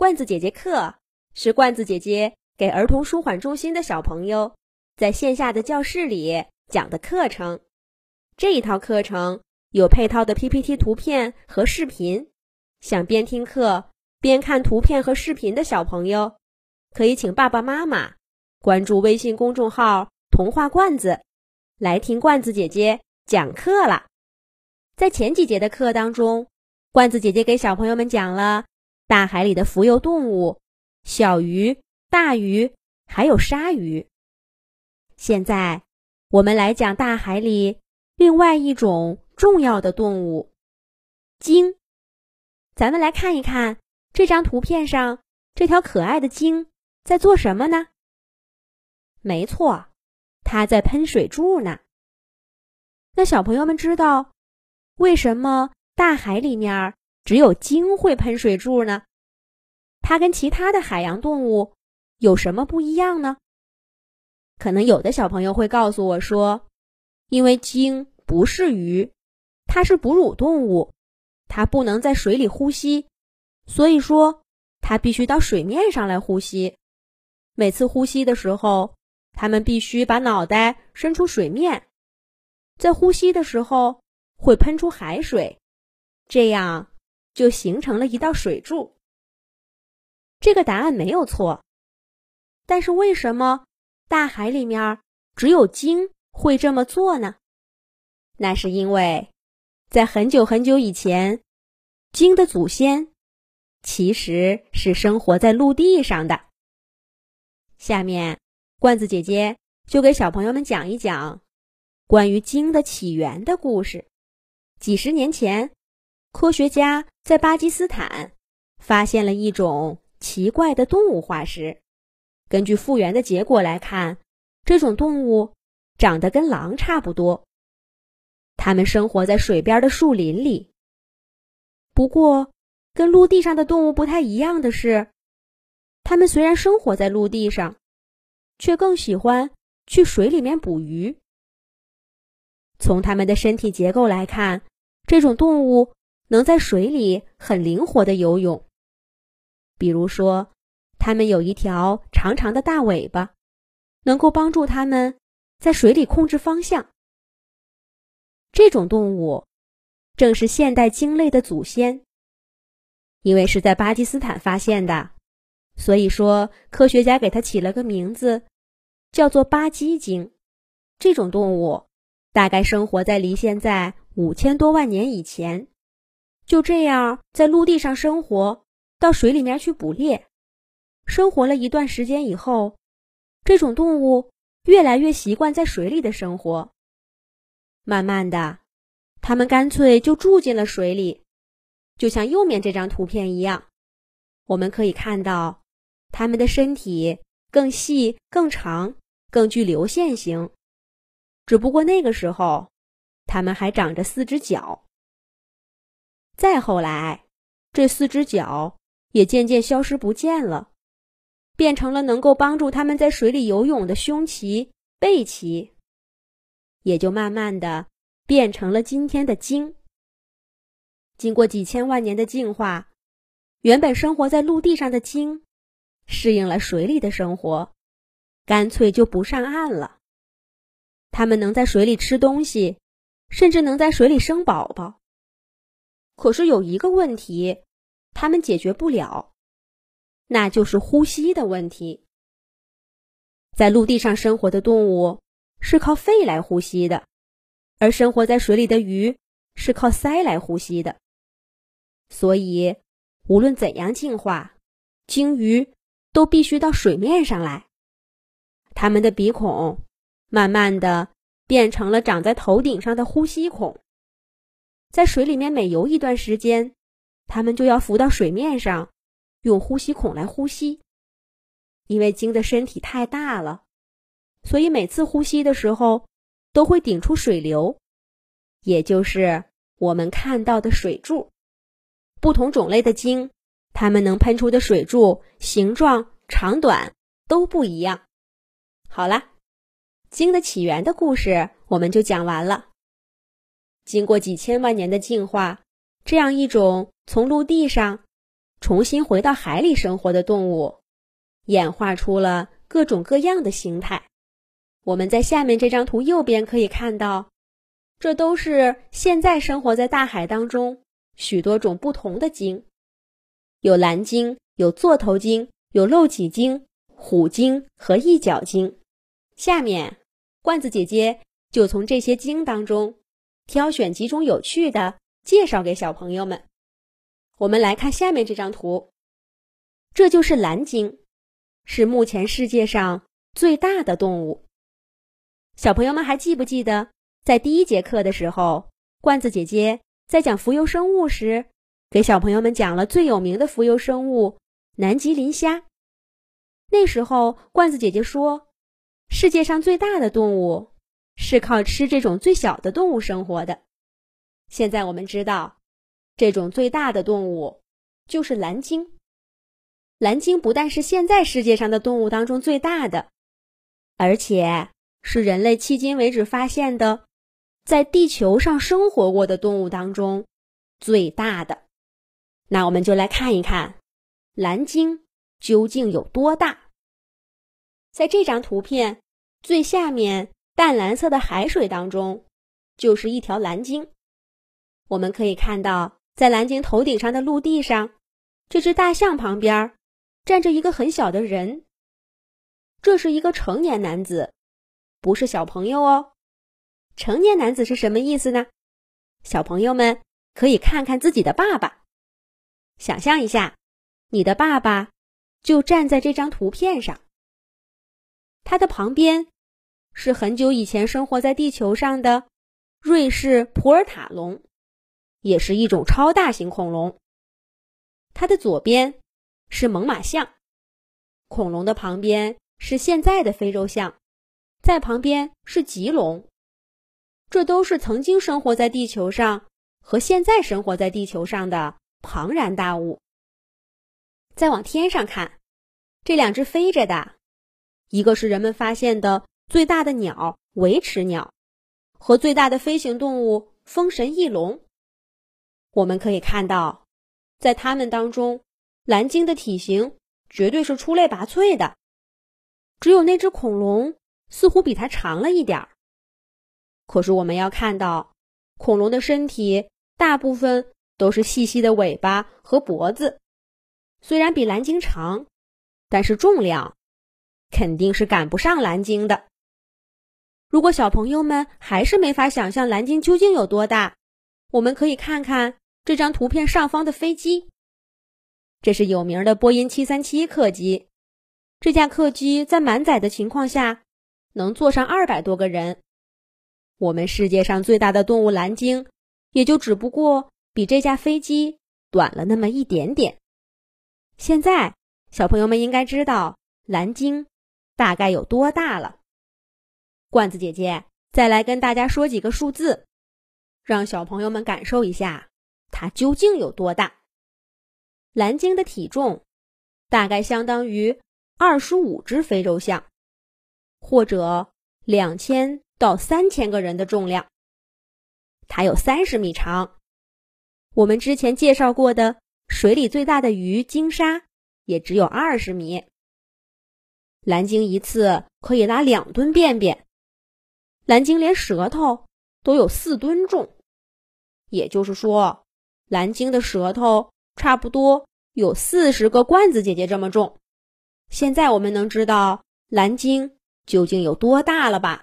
罐子姐姐课是罐子姐姐给儿童舒缓中心的小朋友在线下的教室里讲的课程。这一套课程有配套的 PPT 图片和视频，想边听课边看图片和视频的小朋友，可以请爸爸妈妈关注微信公众号“童话罐子”，来听罐子姐姐讲课了。在前几节的课当中，罐子姐姐给小朋友们讲了。大海里的浮游动物，小鱼、大鱼，还有鲨鱼。现在我们来讲大海里另外一种重要的动物——鲸。咱们来看一看这张图片上这条可爱的鲸在做什么呢？没错，它在喷水柱呢。那小朋友们知道为什么大海里面？只有鲸会喷水柱呢，它跟其他的海洋动物有什么不一样呢？可能有的小朋友会告诉我说，因为鲸不是鱼，它是哺乳动物，它不能在水里呼吸，所以说它必须到水面上来呼吸。每次呼吸的时候，它们必须把脑袋伸出水面，在呼吸的时候会喷出海水，这样。就形成了一道水柱。这个答案没有错，但是为什么大海里面只有鲸会这么做呢？那是因为，在很久很久以前，鲸的祖先其实是生活在陆地上的。下面，罐子姐姐就给小朋友们讲一讲关于鲸的起源的故事。几十年前。科学家在巴基斯坦发现了一种奇怪的动物化石。根据复原的结果来看，这种动物长得跟狼差不多。它们生活在水边的树林里。不过，跟陆地上的动物不太一样的是，它们虽然生活在陆地上，却更喜欢去水里面捕鱼。从它们的身体结构来看，这种动物。能在水里很灵活的游泳，比如说，它们有一条长长的大尾巴，能够帮助它们在水里控制方向。这种动物正是现代鲸类的祖先。因为是在巴基斯坦发现的，所以说科学家给它起了个名字，叫做巴基鲸。这种动物大概生活在离现在五千多万年以前。就这样在陆地上生活，到水里面去捕猎，生活了一段时间以后，这种动物越来越习惯在水里的生活。慢慢的，它们干脆就住进了水里，就像右面这张图片一样，我们可以看到，它们的身体更细、更长、更具流线型。只不过那个时候，它们还长着四只脚。再后来，这四只脚也渐渐消失不见了，变成了能够帮助他们在水里游泳的胸鳍、背鳍，也就慢慢的变成了今天的鲸。经过几千万年的进化，原本生活在陆地上的鲸，适应了水里的生活，干脆就不上岸了。它们能在水里吃东西，甚至能在水里生宝宝。可是有一个问题，他们解决不了，那就是呼吸的问题。在陆地上生活的动物是靠肺来呼吸的，而生活在水里的鱼是靠鳃来呼吸的。所以，无论怎样进化，鲸鱼都必须到水面上来。它们的鼻孔慢慢的变成了长在头顶上的呼吸孔。在水里面每游一段时间，它们就要浮到水面上，用呼吸孔来呼吸。因为鲸的身体太大了，所以每次呼吸的时候都会顶出水流，也就是我们看到的水柱。不同种类的鲸，它们能喷出的水柱形状、长短都不一样。好了，鲸的起源的故事我们就讲完了。经过几千万年的进化，这样一种从陆地上重新回到海里生活的动物，演化出了各种各样的形态。我们在下面这张图右边可以看到，这都是现在生活在大海当中许多种不同的鲸，有蓝鲸，有座头鲸，有漏脊鲸、虎鲸和一角鲸。下面，罐子姐姐就从这些鲸当中挑选几种有趣的，介绍给小朋友们。我们来看下面这张图，这就是蓝鲸，是目前世界上最大的动物。小朋友们还记不记得，在第一节课的时候，罐子姐姐在讲浮游生物时，给小朋友们讲了最有名的浮游生物南极磷虾。那时候，罐子姐姐说。世界上最大的动物是靠吃这种最小的动物生活的。现在我们知道，这种最大的动物就是蓝鲸。蓝鲸不但是现在世界上的动物当中最大的，而且是人类迄今为止发现的在地球上生活过的动物当中最大的。那我们就来看一看蓝鲸究竟有多大。在这张图片最下面淡蓝色的海水当中，就是一条蓝鲸。我们可以看到，在蓝鲸头顶上的陆地上，这只大象旁边站着一个很小的人。这是一个成年男子，不是小朋友哦。成年男子是什么意思呢？小朋友们可以看看自己的爸爸，想象一下，你的爸爸就站在这张图片上。他的旁边是很久以前生活在地球上的瑞士普尔塔龙，也是一种超大型恐龙。它的左边是猛犸象，恐龙的旁边是现在的非洲象，在旁边是棘龙，这都是曾经生活在地球上和现在生活在地球上的庞然大物。再往天上看，这两只飞着的。一个是人们发现的最大的鸟维齿鸟，和最大的飞行动物风神翼龙。我们可以看到，在它们当中，蓝鲸的体型绝对是出类拔萃的，只有那只恐龙似乎比它长了一点儿。可是我们要看到，恐龙的身体大部分都是细细的尾巴和脖子，虽然比蓝鲸长，但是重量。肯定是赶不上蓝鲸的。如果小朋友们还是没法想象蓝鲸究竟有多大，我们可以看看这张图片上方的飞机。这是有名的波音七三七客机。这架客机在满载的情况下能坐上二百多个人。我们世界上最大的动物蓝鲸，也就只不过比这架飞机短了那么一点点。现在小朋友们应该知道蓝鲸。大概有多大了？罐子姐姐再来跟大家说几个数字，让小朋友们感受一下它究竟有多大。蓝鲸的体重大概相当于二十五只非洲象，或者两千到三千个人的重量。它有三十米长。我们之前介绍过的水里最大的鱼鲸鲨也只有二十米。蓝鲸一次可以拉两吨便便，蓝鲸连舌头都有四吨重，也就是说，蓝鲸的舌头差不多有四十个罐子姐姐这么重。现在我们能知道蓝鲸究竟有多大了吧？